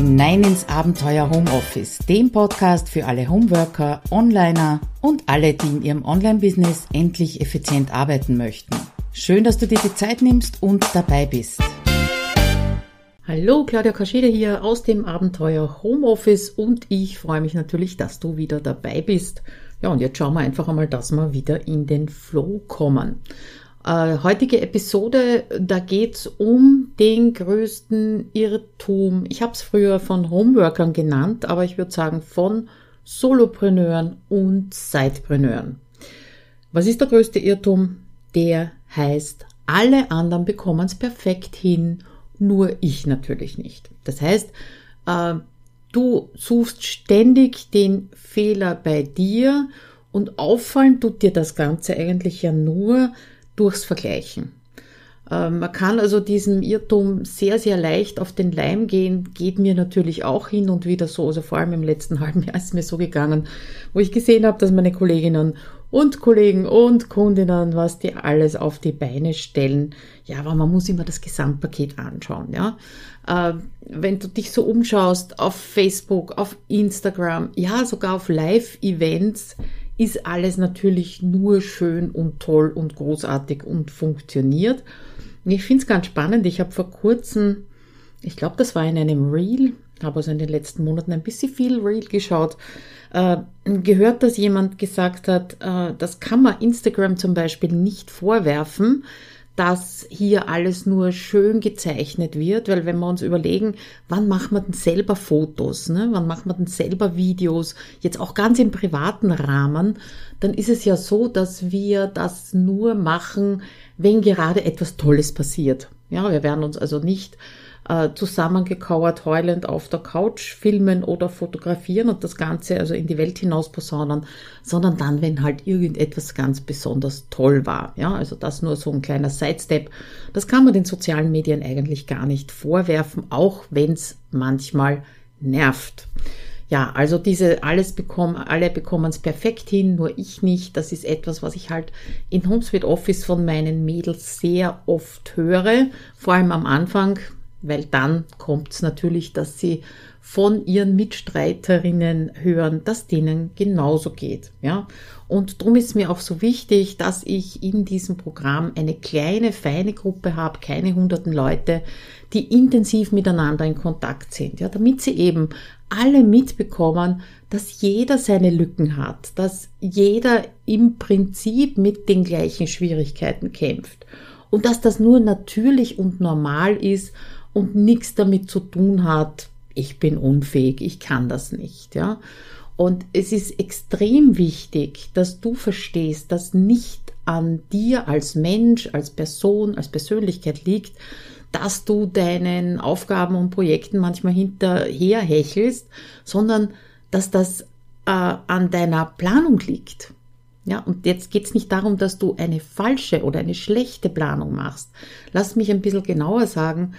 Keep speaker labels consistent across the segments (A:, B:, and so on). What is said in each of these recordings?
A: hinein ins Abenteuer Homeoffice, dem Podcast für alle Homeworker, Onliner und alle, die in ihrem Online-Business endlich effizient arbeiten möchten. Schön, dass du dir die Zeit nimmst und dabei bist. Hallo, Claudia Kaschede hier aus dem Abenteuer Homeoffice und ich freue mich natürlich, dass du wieder dabei bist. Ja, und jetzt schauen wir einfach einmal, dass wir wieder in den Flow kommen. Äh, heutige Episode, da geht's um den größten Irrtum. Ich habe es früher von Homeworkern genannt, aber ich würde sagen von Solopreneuren und Sidepreneuren. Was ist der größte Irrtum? Der heißt, alle anderen bekommen es perfekt hin, nur ich natürlich nicht. Das heißt, äh, du suchst ständig den Fehler bei dir und auffallen tut dir das Ganze eigentlich ja nur, durchs Vergleichen. Ähm, man kann also diesem Irrtum sehr, sehr leicht auf den Leim gehen, geht mir natürlich auch hin und wieder so, also vor allem im letzten halben Jahr ist mir so gegangen, wo ich gesehen habe, dass meine Kolleginnen und Kollegen und Kundinnen, was die alles auf die Beine stellen. Ja, aber man muss immer das Gesamtpaket anschauen, ja. Äh, wenn du dich so umschaust auf Facebook, auf Instagram, ja, sogar auf Live-Events, ist alles natürlich nur schön und toll und großartig und funktioniert. Ich finde es ganz spannend. Ich habe vor kurzem, ich glaube, das war in einem Reel, habe also in den letzten Monaten ein bisschen viel Reel geschaut, äh, gehört, dass jemand gesagt hat, äh, das kann man Instagram zum Beispiel nicht vorwerfen, dass hier alles nur schön gezeichnet wird, weil wenn wir uns überlegen, wann macht man denn selber Fotos, ne? wann macht man denn selber Videos, jetzt auch ganz im privaten Rahmen, dann ist es ja so, dass wir das nur machen, wenn gerade etwas Tolles passiert. Ja, wir werden uns also nicht äh, zusammengekauert heulend auf der Couch filmen oder fotografieren und das Ganze also in die Welt hinaus posaunen, sondern dann, wenn halt irgendetwas ganz besonders toll war. Ja, also das nur so ein kleiner Sidestep. Das kann man den sozialen Medien eigentlich gar nicht vorwerfen, auch wenn es manchmal nervt. Ja, also diese alles bekommen, alle bekommen es perfekt hin, nur ich nicht. Das ist etwas, was ich halt in HomeSuite Office von meinen Mädels sehr oft höre, vor allem am Anfang weil dann kommt es natürlich, dass sie von ihren Mitstreiterinnen hören, dass denen genauso geht. Ja? Und darum ist mir auch so wichtig, dass ich in diesem Programm eine kleine, feine Gruppe habe, keine hunderten Leute, die intensiv miteinander in Kontakt sind, ja, damit sie eben alle mitbekommen, dass jeder seine Lücken hat, dass jeder im Prinzip mit den gleichen Schwierigkeiten kämpft und dass das nur natürlich und normal ist und nichts damit zu tun hat, ich bin unfähig, ich kann das nicht, ja. Und es ist extrem wichtig, dass du verstehst, dass nicht an dir als Mensch, als Person, als Persönlichkeit liegt, dass du deinen Aufgaben und Projekten manchmal hinterher hechelst, sondern dass das äh, an deiner Planung liegt. Ja, und jetzt geht es nicht darum, dass du eine falsche oder eine schlechte Planung machst. Lass mich ein bisschen genauer sagen,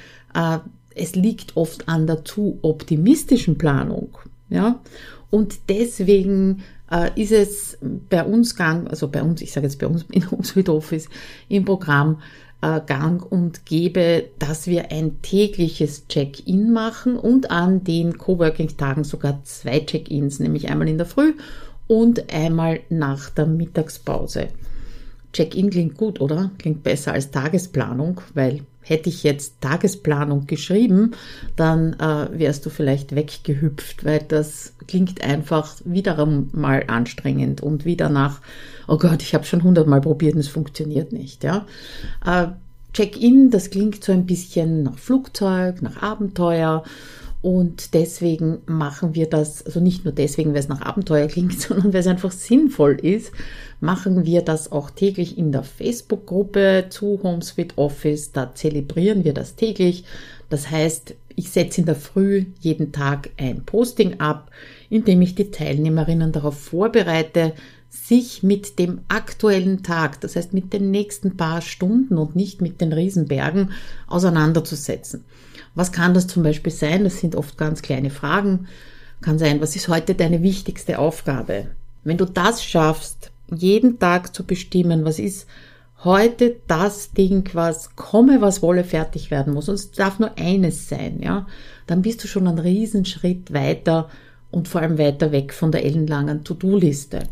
A: es liegt oft an der zu optimistischen Planung. Ja, und deswegen äh, ist es bei uns gang, also bei uns, ich sage jetzt bei uns in Homesweet Office im Programm äh, gang und gäbe, dass wir ein tägliches Check-in machen und an den Coworking-Tagen sogar zwei Check-ins, nämlich einmal in der Früh und einmal nach der Mittagspause. Check-in klingt gut, oder? Klingt besser als Tagesplanung, weil hätte ich jetzt Tagesplanung geschrieben, dann äh, wärst du vielleicht weggehüpft, weil das klingt einfach wieder mal anstrengend und wieder nach, oh Gott, ich habe schon hundertmal probiert und es funktioniert nicht. Ja? Äh, Check-in, das klingt so ein bisschen nach Flugzeug, nach Abenteuer und deswegen machen wir das, also nicht nur deswegen, weil es nach Abenteuer klingt, sondern weil es einfach sinnvoll ist, machen wir das auch täglich in der Facebook-Gruppe zu HomeSuite Office. Da zelebrieren wir das täglich. Das heißt, ich setze in der Früh jeden Tag ein Posting ab, in dem ich die Teilnehmerinnen darauf vorbereite, sich mit dem aktuellen Tag, das heißt mit den nächsten paar Stunden und nicht mit den Riesenbergen auseinanderzusetzen. Was kann das zum Beispiel sein? Das sind oft ganz kleine Fragen. Kann sein, was ist heute deine wichtigste Aufgabe? Wenn du das schaffst, jeden Tag zu bestimmen, was ist heute das Ding, was komme, was wolle, fertig werden muss. Und es darf nur eines sein, ja. Dann bist du schon einen Riesenschritt weiter und vor allem weiter weg von der ellenlangen To-Do-Liste.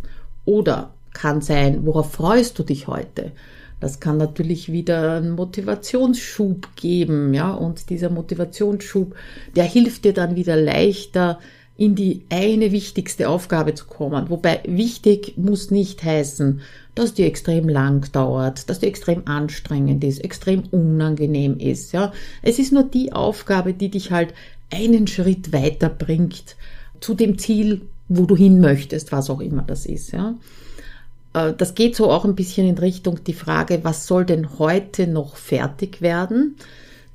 A: Oder kann sein, worauf freust du dich heute? Das kann natürlich wieder einen Motivationsschub geben, ja, und dieser Motivationsschub, der hilft dir dann wieder leichter, in die eine wichtigste Aufgabe zu kommen. Wobei wichtig muss nicht heißen, dass die extrem lang dauert, dass die extrem anstrengend ist, extrem unangenehm ist, ja. Es ist nur die Aufgabe, die dich halt einen Schritt weiter bringt zu dem Ziel, wo du hin möchtest, was auch immer das ist, ja. Äh, das geht so auch ein bisschen in Richtung die Frage, was soll denn heute noch fertig werden?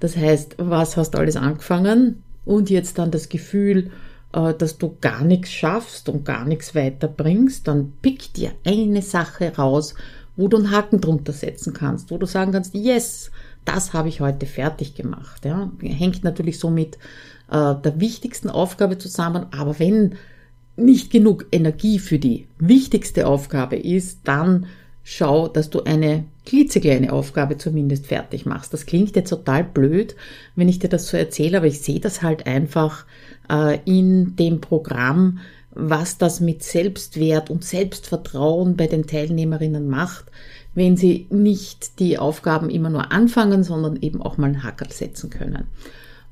A: Das heißt, was hast du alles angefangen? Und jetzt dann das Gefühl, äh, dass du gar nichts schaffst und gar nichts weiterbringst, dann pick dir eine Sache raus, wo du einen Haken drunter setzen kannst, wo du sagen kannst, yes, das habe ich heute fertig gemacht. Ja. Hängt natürlich so mit äh, der wichtigsten Aufgabe zusammen, aber wenn nicht genug Energie für die wichtigste Aufgabe ist, dann schau, dass du eine klitzekleine Aufgabe zumindest fertig machst. Das klingt jetzt total blöd, wenn ich dir das so erzähle, aber ich sehe das halt einfach äh, in dem Programm, was das mit Selbstwert und Selbstvertrauen bei den Teilnehmerinnen macht, wenn sie nicht die Aufgaben immer nur anfangen, sondern eben auch mal einen Hackerl setzen können.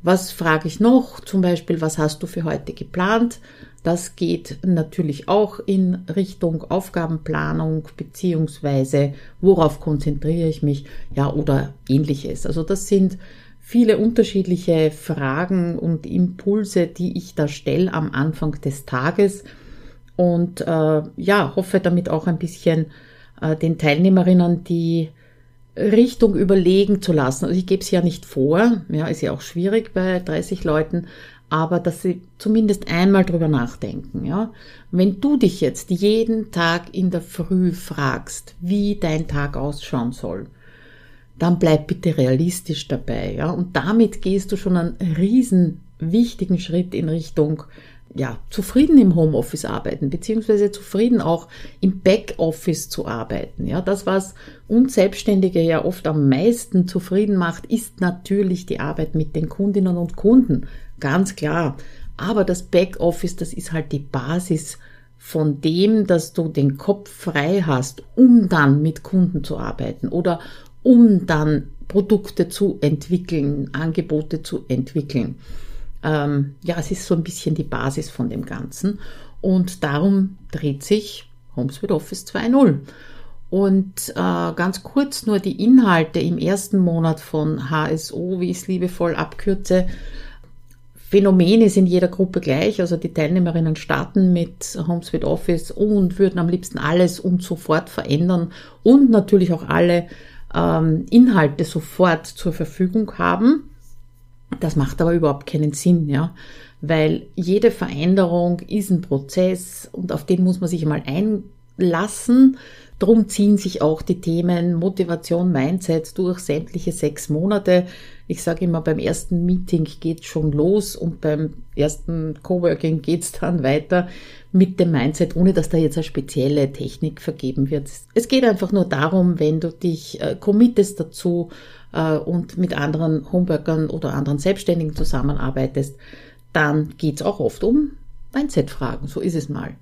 A: Was frage ich noch? Zum Beispiel, was hast du für heute geplant? Das geht natürlich auch in Richtung Aufgabenplanung beziehungsweise worauf konzentriere ich mich, ja, oder ähnliches. Also das sind viele unterschiedliche Fragen und Impulse, die ich da stelle am Anfang des Tages und äh, ja, hoffe damit auch ein bisschen äh, den Teilnehmerinnen die Richtung überlegen zu lassen. Also ich gebe es ja nicht vor, ja, ist ja auch schwierig bei 30 Leuten, aber dass sie zumindest einmal drüber nachdenken, ja. Wenn du dich jetzt jeden Tag in der Früh fragst, wie dein Tag ausschauen soll, dann bleib bitte realistisch dabei, ja. Und damit gehst du schon einen riesen wichtigen Schritt in Richtung ja, zufrieden im Homeoffice arbeiten, beziehungsweise zufrieden auch im Backoffice zu arbeiten. Ja, das, was uns Selbstständige ja oft am meisten zufrieden macht, ist natürlich die Arbeit mit den Kundinnen und Kunden. Ganz klar. Aber das Backoffice, das ist halt die Basis von dem, dass du den Kopf frei hast, um dann mit Kunden zu arbeiten oder um dann Produkte zu entwickeln, Angebote zu entwickeln ähm, ja, es ist so ein bisschen die Basis von dem Ganzen. Und darum dreht sich HomeSuite Office 2.0. Und äh, ganz kurz nur die Inhalte im ersten Monat von HSO, wie ich es liebevoll abkürze. Phänomen ist in jeder Gruppe gleich. Also die Teilnehmerinnen starten mit HomeSuite Office und würden am liebsten alles und sofort verändern und natürlich auch alle ähm, Inhalte sofort zur Verfügung haben. Das macht aber überhaupt keinen Sinn, ja, weil jede Veränderung ist ein Prozess und auf den muss man sich mal einlassen. Drum ziehen sich auch die Themen Motivation, Mindset durch sämtliche sechs Monate. Ich sage immer, beim ersten Meeting geht's schon los und beim ersten Coworking geht's dann weiter mit dem Mindset, ohne dass da jetzt eine spezielle Technik vergeben wird. Es geht einfach nur darum, wenn du dich äh, committest dazu, äh, und mit anderen Homeworkern oder anderen Selbstständigen zusammenarbeitest, dann geht's auch oft um Mindset-Fragen. So ist es mal.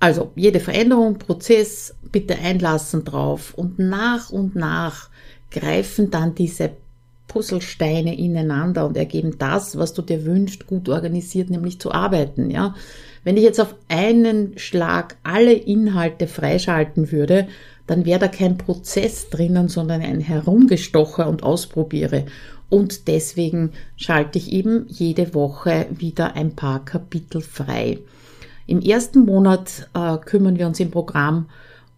A: Also jede Veränderung, Prozess, bitte einlassen drauf und nach und nach greifen dann diese Puzzlesteine ineinander und ergeben das, was du dir wünschst, gut organisiert, nämlich zu arbeiten, ja. Wenn ich jetzt auf einen Schlag alle Inhalte freischalten würde, dann wäre da kein Prozess drinnen, sondern ein Herumgestocher und Ausprobiere. Und deswegen schalte ich eben jede Woche wieder ein paar Kapitel frei. Im ersten Monat äh, kümmern wir uns im Programm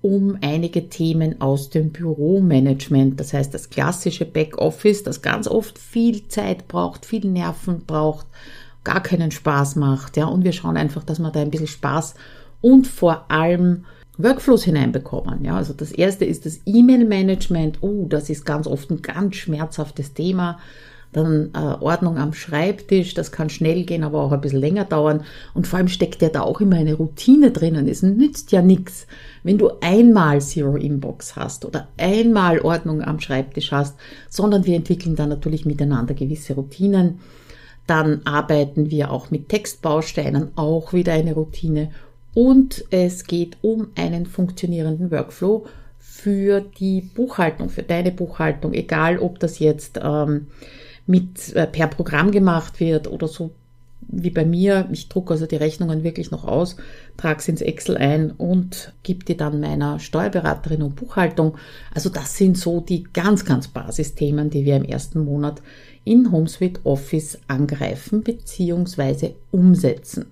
A: um einige Themen aus dem Büromanagement. Das heißt, das klassische Backoffice, das ganz oft viel Zeit braucht, viel Nerven braucht, gar keinen Spaß macht. Ja, und wir schauen einfach, dass wir da ein bisschen Spaß und vor allem Workflows hineinbekommen. Ja, also das erste ist das E-Mail-Management. Oh, das ist ganz oft ein ganz schmerzhaftes Thema. Dann äh, Ordnung am Schreibtisch, das kann schnell gehen, aber auch ein bisschen länger dauern. Und vor allem steckt ja da auch immer eine Routine drinnen. Es nützt ja nichts, wenn du einmal Zero Inbox hast oder einmal Ordnung am Schreibtisch hast, sondern wir entwickeln dann natürlich miteinander gewisse Routinen. Dann arbeiten wir auch mit Textbausteinen, auch wieder eine Routine. Und es geht um einen funktionierenden Workflow für die Buchhaltung, für deine Buchhaltung, egal ob das jetzt ähm, mit äh, per Programm gemacht wird oder so wie bei mir. Ich drucke also die Rechnungen wirklich noch aus, trage sie ins Excel ein und gebe die dann meiner Steuerberaterin und Buchhaltung. Also das sind so die ganz, ganz Basisthemen, die wir im ersten Monat in HomeSuite Office angreifen bzw. umsetzen.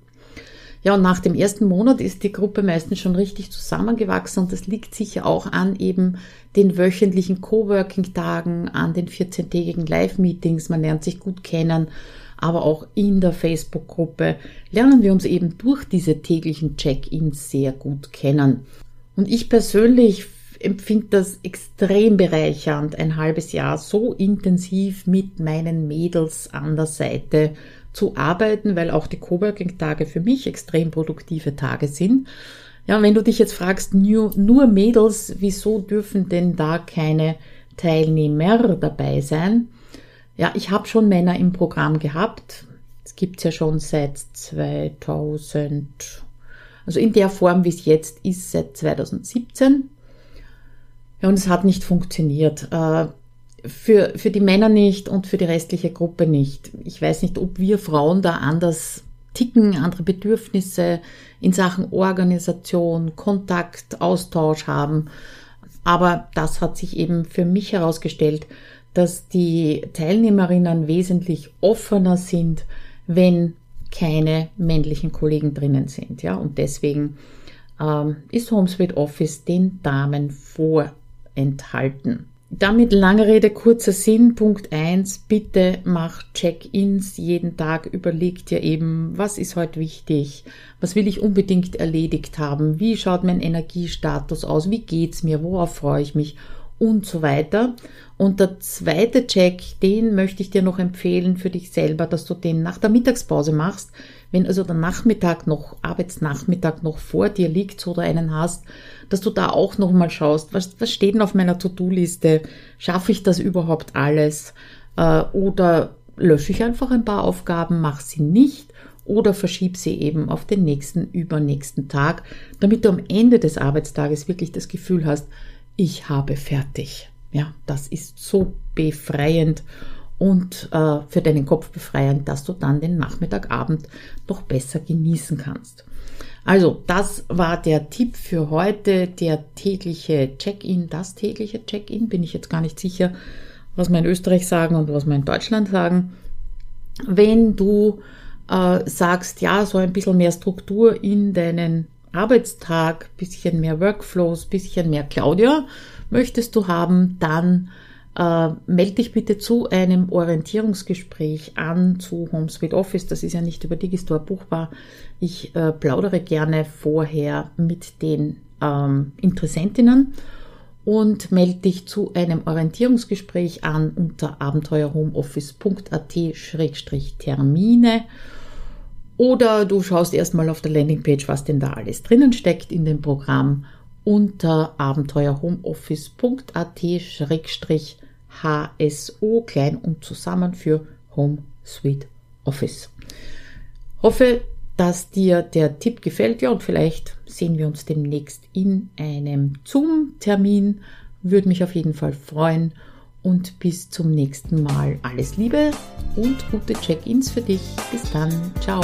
A: Ja, und nach dem ersten Monat ist die Gruppe meistens schon richtig zusammengewachsen und das liegt sicher auch an eben den wöchentlichen Coworking-Tagen, an den 14-tägigen Live-Meetings. Man lernt sich gut kennen, aber auch in der Facebook-Gruppe lernen wir uns eben durch diese täglichen Check-ins sehr gut kennen. Und ich persönlich empfinde das extrem bereichernd, ein halbes Jahr so intensiv mit meinen Mädels an der Seite zu arbeiten, weil auch die Coworking-Tage für mich extrem produktive Tage sind. Ja, wenn du dich jetzt fragst, nur, Mädels, wieso dürfen denn da keine Teilnehmer dabei sein? Ja, ich habe schon Männer im Programm gehabt. Es gibt's ja schon seit 2000, also in der Form, wie es jetzt ist, seit 2017. Ja, und es hat nicht funktioniert. Äh, für, für die Männer nicht und für die restliche Gruppe nicht. Ich weiß nicht, ob wir Frauen da anders ticken, andere Bedürfnisse in Sachen Organisation, Kontakt, Austausch haben. Aber das hat sich eben für mich herausgestellt, dass die Teilnehmerinnen wesentlich offener sind, wenn keine männlichen Kollegen drinnen sind. Ja, und deswegen ähm, ist HomeSuite Office den Damen vorenthalten. Damit lange Rede, kurzer Sinn. Punkt eins: bitte mach Check-ins jeden Tag. Überleg dir eben, was ist heute wichtig? Was will ich unbedingt erledigt haben? Wie schaut mein Energiestatus aus? Wie geht's mir? Worauf freue ich mich? Und so weiter. Und der zweite Check, den möchte ich dir noch empfehlen für dich selber, dass du den nach der Mittagspause machst. Wenn also der Nachmittag noch, Arbeitsnachmittag noch vor dir liegt oder einen hast, dass du da auch nochmal schaust, was, was steht denn auf meiner To-Do-Liste? Schaffe ich das überhaupt alles? Äh, oder lösche ich einfach ein paar Aufgaben, mache sie nicht oder verschieb sie eben auf den nächsten, übernächsten Tag, damit du am Ende des Arbeitstages wirklich das Gefühl hast, ich habe fertig. Ja, das ist so befreiend und äh, für deinen Kopf befreiend, dass du dann den Nachmittagabend noch besser genießen kannst. Also, das war der Tipp für heute, der tägliche Check-in, das tägliche Check-in, bin ich jetzt gar nicht sicher, was wir in Österreich sagen und was wir in Deutschland sagen. Wenn du äh, sagst, ja, so ein bisschen mehr Struktur in deinen Arbeitstag, bisschen mehr Workflows, bisschen mehr Claudia möchtest du haben, dann äh, melde dich bitte zu einem Orientierungsgespräch an zu HomeSuite Office. Das ist ja nicht über Digistore buchbar. Ich äh, plaudere gerne vorher mit den ähm, Interessentinnen und melde dich zu einem Orientierungsgespräch an unter abenteuerhomeoffice.at-termine oder du schaust erstmal auf der Landingpage, was denn da alles drinnen steckt in dem Programm unter abenteuerhomeoffice.at-termine HSO klein und zusammen für Home Sweet Office. Hoffe, dass dir der Tipp gefällt, ja, und vielleicht sehen wir uns demnächst in einem Zoom-Termin. Würde mich auf jeden Fall freuen. Und bis zum nächsten Mal. Alles Liebe und gute Check-ins für dich. Bis dann. Ciao.